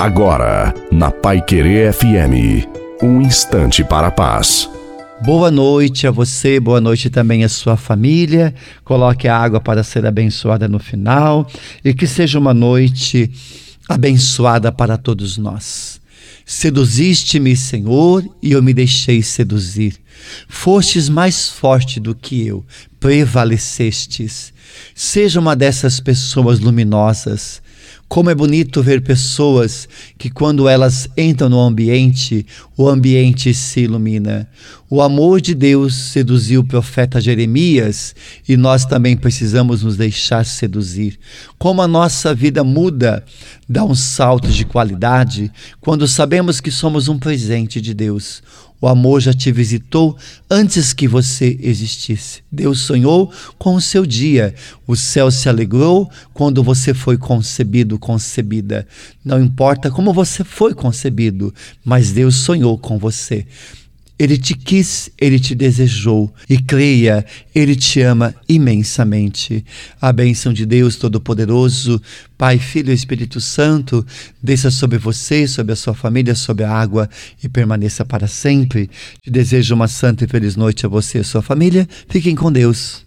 Agora, na Pai Querer FM, um instante para a paz. Boa noite a você, boa noite também à sua família. Coloque a água para ser abençoada no final e que seja uma noite abençoada para todos nós. Seduziste-me, Senhor, e eu me deixei seduzir. Fostes mais forte do que eu, prevalecestes. Seja uma dessas pessoas luminosas como é bonito ver pessoas que, quando elas entram no ambiente, o ambiente se ilumina. O amor de Deus seduziu o profeta Jeremias e nós também precisamos nos deixar seduzir. Como a nossa vida muda, dá um salto de qualidade quando sabemos que somos um presente de Deus. O amor já te visitou antes que você existisse. Deus sonhou com o seu dia. O céu se alegrou quando você foi concebido, concebida. Não importa como você foi concebido, mas Deus sonhou com você. Ele te quis, ele te desejou. E creia, ele te ama imensamente. A bênção de Deus Todo-Poderoso, Pai, Filho e Espírito Santo, desça sobre você, sobre a sua família, sobre a água e permaneça para sempre. Te desejo uma santa e feliz noite a você e a sua família. Fiquem com Deus.